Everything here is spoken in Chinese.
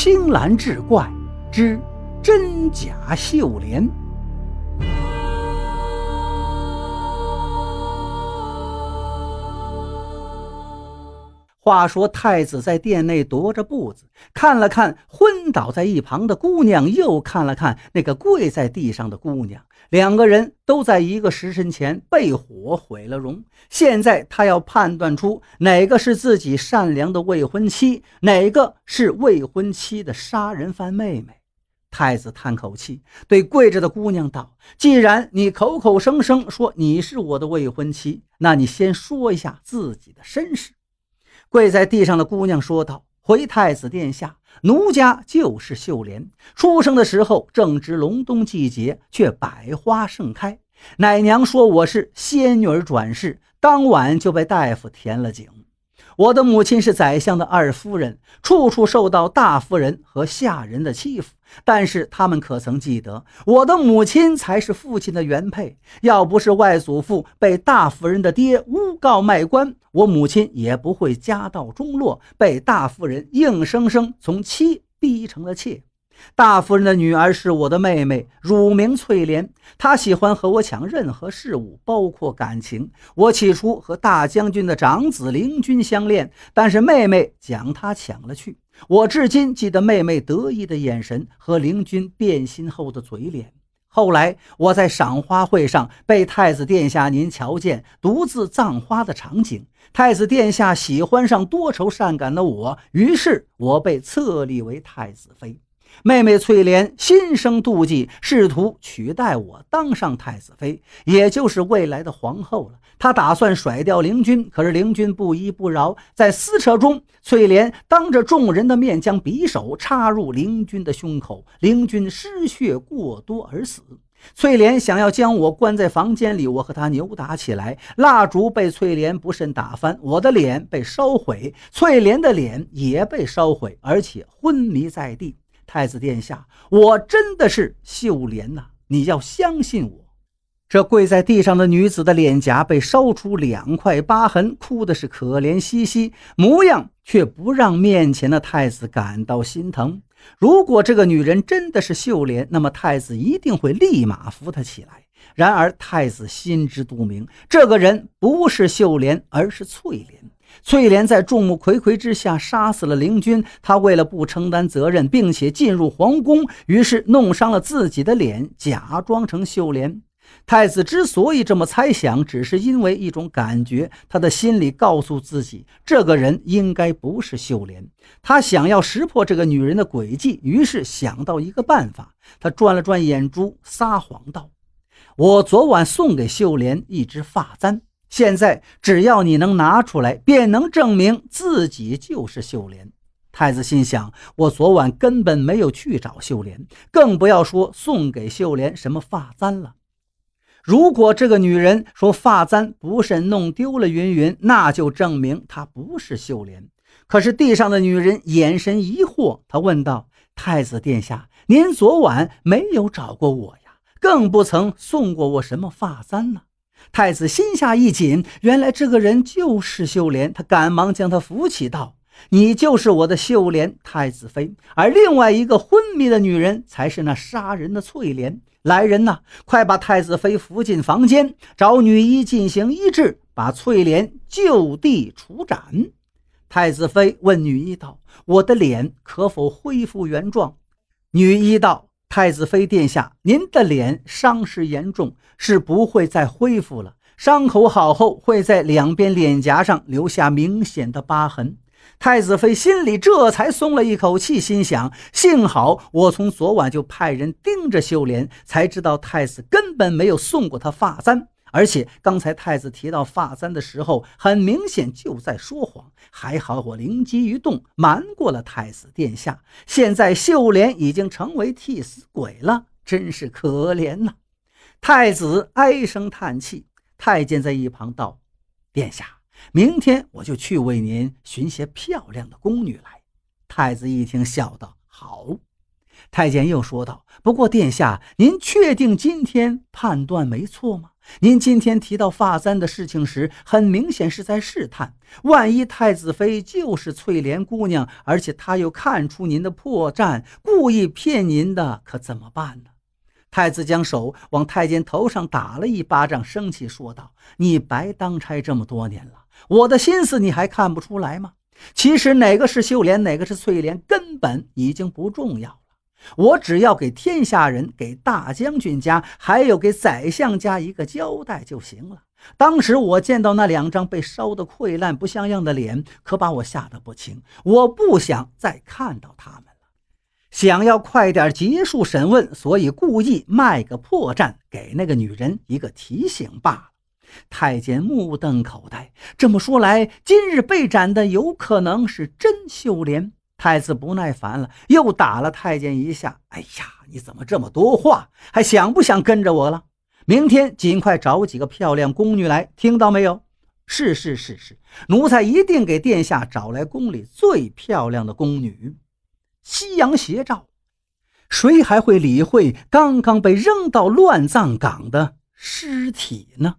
青蓝志怪之真假秀莲。话说太子在殿内踱着步子，看了看昏倒在一旁的姑娘，又看了看那个跪在地上的姑娘，两个人都在一个时辰前被火毁了容。现在他要判断出哪个是自己善良的未婚妻，哪个是未婚妻的杀人犯妹妹。太子叹口气，对跪着的姑娘道：“既然你口口声声说你是我的未婚妻，那你先说一下自己的身世。”跪在地上的姑娘说道：“回太子殿下，奴家就是秀莲。出生的时候正值隆冬季节，却百花盛开。奶娘说我是仙女儿转世，当晚就被大夫填了井。我的母亲是宰相的二夫人，处处受到大夫人和下人的欺负。但是他们可曾记得，我的母亲才是父亲的原配？要不是外祖父被大夫人的爹诬告卖官，我母亲也不会家道中落，被大夫人硬生生从妻逼成了妾。大夫人的女儿是我的妹妹，乳名翠莲。她喜欢和我抢任何事物，包括感情。我起初和大将军的长子凌军相恋，但是妹妹将他抢了去。我至今记得妹妹得意的眼神和凌军变心后的嘴脸。后来我在赏花会上被太子殿下您瞧见，独自葬花的场景。太子殿下喜欢上多愁善感的我，于是我被册立为太子妃。妹妹翠莲心生妒忌，试图取代我当上太子妃，也就是未来的皇后了。她打算甩掉凌军，可是凌军不依不饶，在撕扯中，翠莲当着众人的面将匕首插入凌军的胸口，凌军失血过多而死。翠莲想要将我关在房间里，我和她扭打起来，蜡烛被翠莲不慎打翻，我的脸被烧毁，翠莲的脸也被烧毁，而且昏迷在地。太子殿下，我真的是秀莲呐！你要相信我。这跪在地上的女子的脸颊被烧出两块疤痕，哭的是可怜兮兮，模样却不让面前的太子感到心疼。如果这个女人真的是秀莲，那么太子一定会立马扶她起来。然而太子心知肚明，这个人不是秀莲，而是翠莲。翠莲在众目睽睽之下杀死了凌军，她为了不承担责任，并且进入皇宫，于是弄伤了自己的脸，假装成秀莲。太子之所以这么猜想，只是因为一种感觉，他的心里告诉自己，这个人应该不是秀莲。他想要识破这个女人的诡计，于是想到一个办法。他转了转眼珠，撒谎道：“我昨晚送给秀莲一只发簪。”现在只要你能拿出来，便能证明自己就是秀莲。太子心想：我昨晚根本没有去找秀莲，更不要说送给秀莲什么发簪了。如果这个女人说发簪不慎弄丢了，云云，那就证明她不是秀莲。可是地上的女人眼神疑惑，她问道：“太子殿下，您昨晚没有找过我呀？更不曾送过我什么发簪呢？”太子心下一紧，原来这个人就是秀莲。他赶忙将她扶起，道：“你就是我的秀莲太子妃，而另外一个昏迷的女人才是那杀人的翠莲。来人呐，快把太子妃扶进房间，找女医进行医治，把翠莲就地处斩。”太子妃问女医道：“我的脸可否恢复原状？”女医道。太子妃殿下，您的脸伤势严重，是不会再恢复了。伤口好后，会在两边脸颊上留下明显的疤痕。太子妃心里这才松了一口气，心想：幸好我从昨晚就派人盯着秀莲，才知道太子根本没有送过她发簪。而且刚才太子提到发簪的时候，很明显就在说谎。还好我灵机一动，瞒过了太子殿下。现在秀莲已经成为替死鬼了，真是可怜呐！太子唉声叹气。太监在一旁道：“殿下，明天我就去为您寻些漂亮的宫女来。”太子一听，笑道：“好。”太监又说道：“不过殿下，您确定今天判断没错吗？”您今天提到发簪的事情时，很明显是在试探。万一太子妃就是翠莲姑娘，而且她又看出您的破绽，故意骗您的，可怎么办呢？太子将手往太监头上打了一巴掌，生气说道：“你白当差这么多年了，我的心思你还看不出来吗？其实哪个是秀莲，哪个是翠莲，根本已经不重要。”我只要给天下人、给大将军家，还有给宰相家一个交代就行了。当时我见到那两张被烧得溃烂不像样的脸，可把我吓得不轻。我不想再看到他们了，想要快点结束审问，所以故意卖个破绽，给那个女人一个提醒罢了。太监目瞪口呆，这么说来，今日被斩的有可能是真秀莲。太子不耐烦了，又打了太监一下。哎呀，你怎么这么多话？还想不想跟着我了？明天尽快找几个漂亮宫女来，听到没有？是是是是，奴才一定给殿下找来宫里最漂亮的宫女。夕阳斜照，谁还会理会刚刚被扔到乱葬岗的尸体呢？